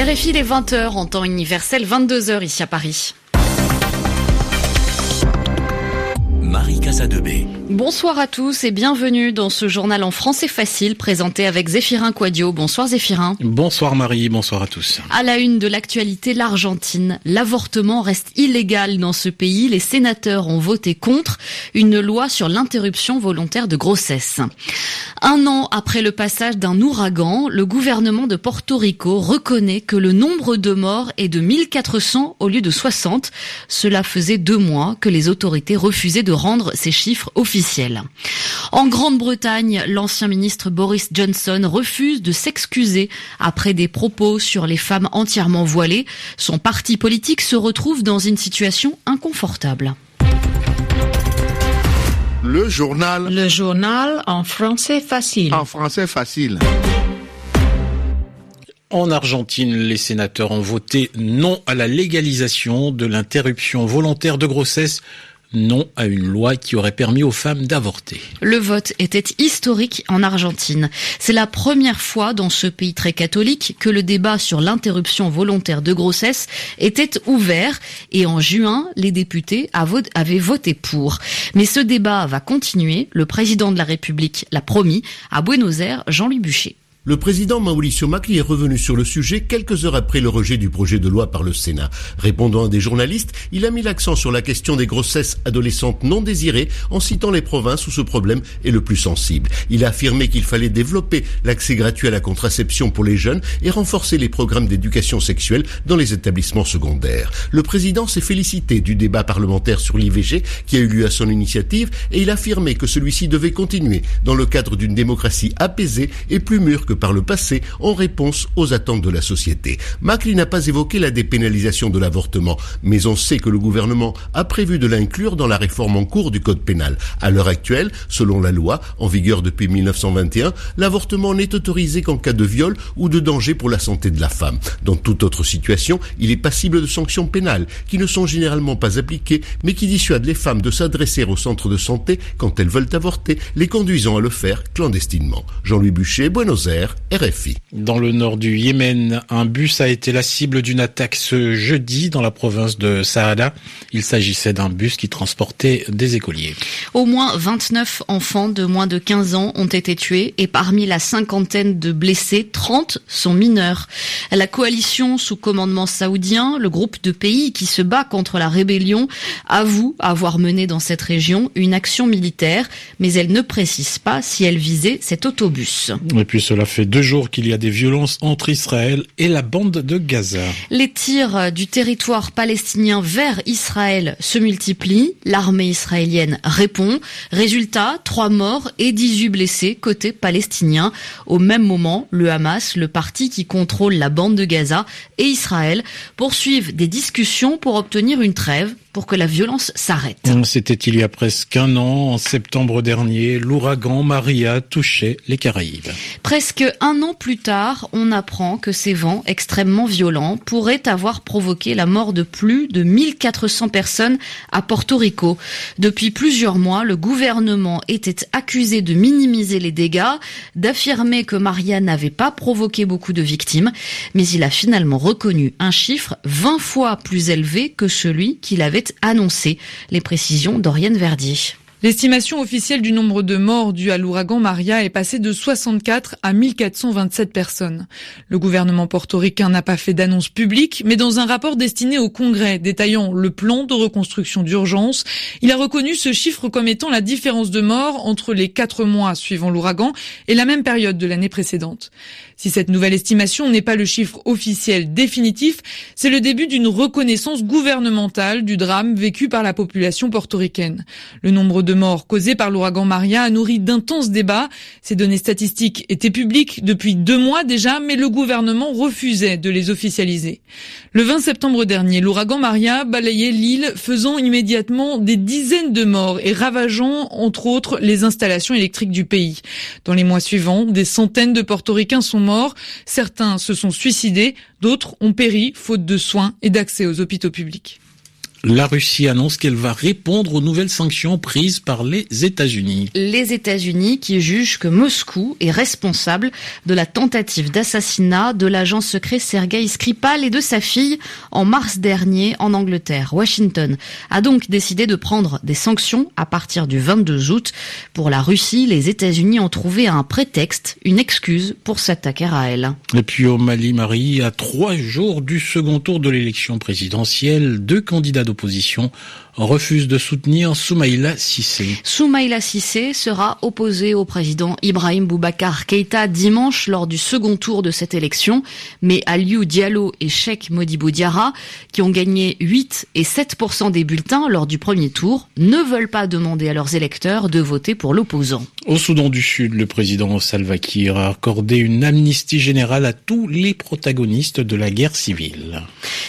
RFI les 20h en temps universel, 22h ici à Paris. Marie Casadebé. Bonsoir à tous et bienvenue dans ce journal en français facile présenté avec Zéphirin Quadio. Bonsoir Zéphirin. Bonsoir Marie, bonsoir à tous. À la une de l'actualité, l'Argentine. L'avortement reste illégal dans ce pays. Les sénateurs ont voté contre une loi sur l'interruption volontaire de grossesse. Un an après le passage d'un ouragan, le gouvernement de Porto Rico reconnaît que le nombre de morts est de 1400 au lieu de 60. Cela faisait deux mois que les autorités refusaient de rendre ces chiffres officiels. En Grande-Bretagne, l'ancien ministre Boris Johnson refuse de s'excuser après des propos sur les femmes entièrement voilées. Son parti politique se retrouve dans une situation inconfortable. Le journal. Le journal en français facile. En français facile. En Argentine, les sénateurs ont voté non à la légalisation de l'interruption volontaire de grossesse non à une loi qui aurait permis aux femmes d'avorter. Le vote était historique en Argentine. C'est la première fois dans ce pays très catholique que le débat sur l'interruption volontaire de grossesse était ouvert et en juin, les députés avaient voté pour. Mais ce débat va continuer. Le président de la République l'a promis à Buenos Aires, Jean-Louis Buchet. Le président Mauricio Macri est revenu sur le sujet quelques heures après le rejet du projet de loi par le Sénat. Répondant à des journalistes, il a mis l'accent sur la question des grossesses adolescentes non désirées en citant les provinces où ce problème est le plus sensible. Il a affirmé qu'il fallait développer l'accès gratuit à la contraception pour les jeunes et renforcer les programmes d'éducation sexuelle dans les établissements secondaires. Le président s'est félicité du débat parlementaire sur l'IVG qui a eu lieu à son initiative et il a affirmé que celui-ci devait continuer dans le cadre d'une démocratie apaisée et plus mûre par le passé en réponse aux attentes de la société. Macri n'a pas évoqué la dépénalisation de l'avortement, mais on sait que le gouvernement a prévu de l'inclure dans la réforme en cours du code pénal. À l'heure actuelle, selon la loi, en vigueur depuis 1921, l'avortement n'est autorisé qu'en cas de viol ou de danger pour la santé de la femme. Dans toute autre situation, il est passible de sanctions pénales, qui ne sont généralement pas appliquées, mais qui dissuadent les femmes de s'adresser au centre de santé quand elles veulent avorter, les conduisant à le faire clandestinement. Jean-Louis Buchet, Buenos Aires. RFI. Dans le nord du Yémen, un bus a été la cible d'une attaque ce jeudi dans la province de Saada. Il s'agissait d'un bus qui transportait des écoliers. Au moins 29 enfants de moins de 15 ans ont été tués et parmi la cinquantaine de blessés, 30 sont mineurs. La coalition sous commandement saoudien, le groupe de pays qui se bat contre la rébellion, avoue avoir mené dans cette région une action militaire, mais elle ne précise pas si elle visait cet autobus. Et puis cela fait deux jours qu'il y a des violences entre Israël et la bande de Gaza. Les tirs du territoire palestinien vers Israël se multiplient. L'armée israélienne répond. Résultat, trois morts et 18 blessés côté palestinien. Au même moment, le Hamas, le parti qui contrôle la bande de Gaza, et Israël poursuivent des discussions pour obtenir une trêve pour que la violence s'arrête. C'était il y a presque un an, en septembre dernier, l'ouragan Maria touchait les Caraïbes. Presque un an plus tard, on apprend que ces vents extrêmement violents pourraient avoir provoqué la mort de plus de 1400 personnes à Porto Rico. Depuis plusieurs mois, le gouvernement était accusé de minimiser les dégâts, d'affirmer que Maria n'avait pas provoqué beaucoup de victimes, mais il a finalement reconnu un chiffre 20 fois plus élevé que celui qu'il avait annoncé. Les précisions d'Oriane Verdier. L'estimation officielle du nombre de morts dus à l'ouragan Maria est passée de 64 à 1427 personnes. Le gouvernement portoricain n'a pas fait d'annonce publique, mais dans un rapport destiné au Congrès détaillant le plan de reconstruction d'urgence, il a reconnu ce chiffre comme étant la différence de morts entre les quatre mois suivant l'ouragan et la même période de l'année précédente. Si cette nouvelle estimation n'est pas le chiffre officiel définitif, c'est le début d'une reconnaissance gouvernementale du drame vécu par la population portoricaine. Le nombre de morts causés par l'ouragan Maria a nourri d'intenses débats. Ces données statistiques étaient publiques depuis deux mois déjà, mais le gouvernement refusait de les officialiser. Le 20 septembre dernier, l'ouragan Maria balayait l'île, faisant immédiatement des dizaines de morts et ravageant, entre autres, les installations électriques du pays. Dans les mois suivants, des centaines de portoricains sont morts. Certains se sont suicidés, d'autres ont péri faute de soins et d'accès aux hôpitaux publics. La Russie annonce qu'elle va répondre aux nouvelles sanctions prises par les États-Unis. Les États-Unis qui jugent que Moscou est responsable de la tentative d'assassinat de l'agent secret Sergei Skripal et de sa fille en mars dernier en Angleterre. Washington a donc décidé de prendre des sanctions à partir du 22 août. Pour la Russie, les États-Unis ont trouvé un prétexte, une excuse pour s'attaquer à elle. Et puis au Mali, Marie, à trois jours du second tour de l'élection présidentielle, deux candidats d'opposition refuse de soutenir Soumaïla Sissé. Soumaïla Sissé sera opposé au président Ibrahim Boubacar Keïta dimanche lors du second tour de cette élection, mais Aliou Diallo et Cheikh Modibou Diarra, qui ont gagné 8 et 7% des bulletins lors du premier tour, ne veulent pas demander à leurs électeurs de voter pour l'opposant. Au Soudan du Sud, le président Salva Kiir a accordé une amnistie générale à tous les protagonistes de la guerre civile.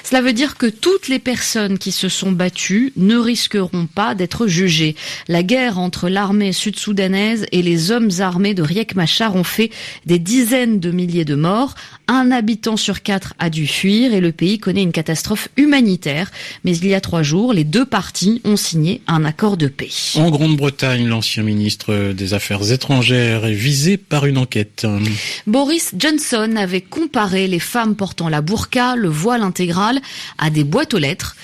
Cela veut dire que toutes les personnes qui se sont battues ne risqueront pas d'être jugés. La guerre entre l'armée sud-soudanaise et les hommes armés de Riek Machar ont fait des dizaines de milliers de morts. Un habitant sur quatre a dû fuir et le pays connaît une catastrophe humanitaire. Mais il y a trois jours, les deux parties ont signé un accord de paix. En Grande-Bretagne, l'ancien ministre des Affaires étrangères est visé par une enquête. Boris Johnson avait comparé les femmes portant la burqa, le voile intégral, à des boîtes aux lettres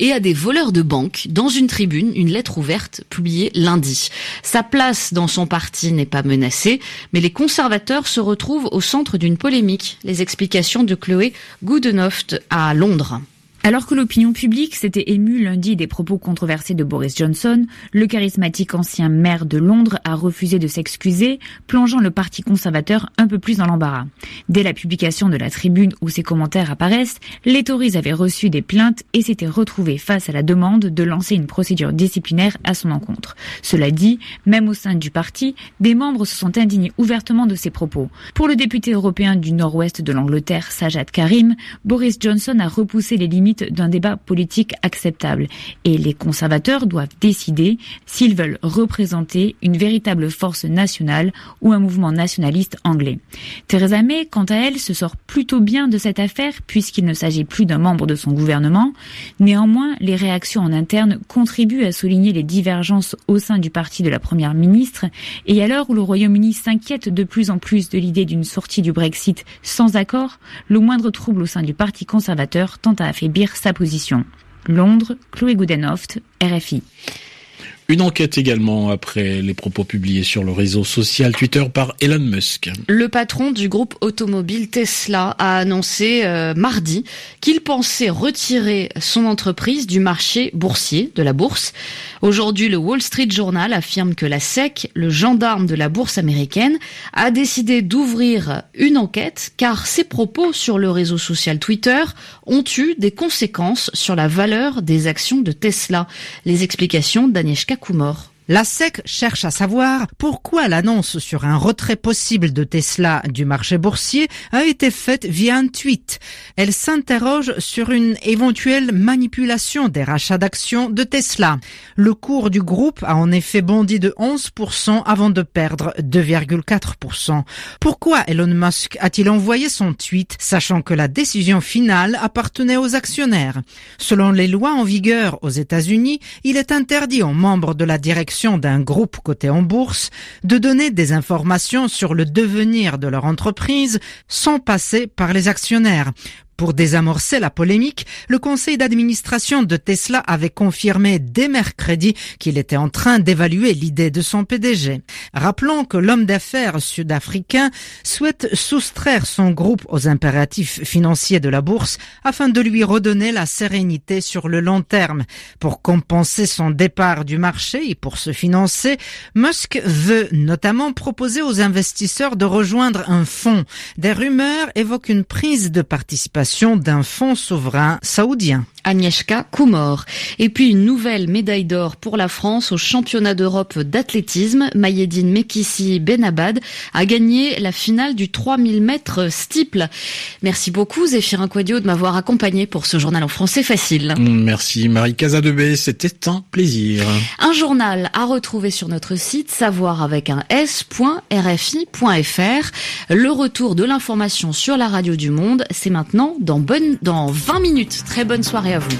et à des voleurs de banque dans une tribune, une lettre ouverte publiée lundi. Sa place dans son parti n'est pas menacée, mais les conservateurs se retrouvent au centre d'une polémique. Les explications de Chloé Goodenough à Londres. Alors que l'opinion publique s'était émue lundi des propos controversés de Boris Johnson, le charismatique ancien maire de Londres a refusé de s'excuser, plongeant le Parti conservateur un peu plus dans l'embarras. Dès la publication de la tribune où ces commentaires apparaissent, les Tories avaient reçu des plaintes et s'étaient retrouvés face à la demande de lancer une procédure disciplinaire à son encontre. Cela dit, même au sein du parti, des membres se sont indignés ouvertement de ces propos. Pour le député européen du nord-ouest de l'Angleterre, Sajad Karim, Boris Johnson a repoussé les limites d'un débat politique acceptable. Et les conservateurs doivent décider s'ils veulent représenter une véritable force nationale ou un mouvement nationaliste anglais. Theresa May, quant à elle, se sort plutôt bien de cette affaire puisqu'il ne s'agit plus d'un membre de son gouvernement. Néanmoins, les réactions en interne contribuent à souligner les divergences au sein du parti de la première ministre. Et à l'heure où le Royaume-Uni s'inquiète de plus en plus de l'idée d'une sortie du Brexit sans accord, le moindre trouble au sein du parti conservateur tente à affaiblir sa position. Londres, Chloé Goodenhoft, RFI. Une enquête également après les propos publiés sur le réseau social Twitter par Elon Musk. Le patron du groupe automobile Tesla a annoncé euh, mardi qu'il pensait retirer son entreprise du marché boursier de la bourse. Aujourd'hui, le Wall Street Journal affirme que la SEC, le gendarme de la bourse américaine, a décidé d'ouvrir une enquête car ses propos sur le réseau social Twitter ont eu des conséquences sur la valeur des actions de Tesla. Les explications d'Agnieszka Kumor. La SEC cherche à savoir pourquoi l'annonce sur un retrait possible de Tesla du marché boursier a été faite via un tweet. Elle s'interroge sur une éventuelle manipulation des rachats d'actions de Tesla. Le cours du groupe a en effet bondi de 11% avant de perdre 2,4%. Pourquoi Elon Musk a-t-il envoyé son tweet sachant que la décision finale appartenait aux actionnaires? Selon les lois en vigueur aux États-Unis, il est interdit aux membres de la direction d'un groupe coté en bourse de donner des informations sur le devenir de leur entreprise sans passer par les actionnaires. Pour désamorcer la polémique, le conseil d'administration de Tesla avait confirmé dès mercredi qu'il était en train d'évaluer l'idée de son PDG. Rappelons que l'homme d'affaires sud-africain souhaite soustraire son groupe aux impératifs financiers de la bourse afin de lui redonner la sérénité sur le long terme. Pour compenser son départ du marché et pour se financer, Musk veut notamment proposer aux investisseurs de rejoindre un fonds. Des rumeurs évoquent une prise de participation d'un fonds souverain saoudien. Agnieszka Kumor. Et puis une nouvelle médaille d'or pour la France au championnat d'Europe d'athlétisme. Mayedine Mekissi Benabad a gagné la finale du 3000 mètres steeple. Merci beaucoup Zéphirin Quadio de m'avoir accompagné pour ce journal en français facile. Merci Marie Casadebé, c'était un plaisir. Un journal à retrouver sur notre site savoir avec un s.rfi.fr. Le retour de l'information sur la radio du monde, c'est maintenant dans bonne, dans 20 minutes. Très bonne soirée à vous.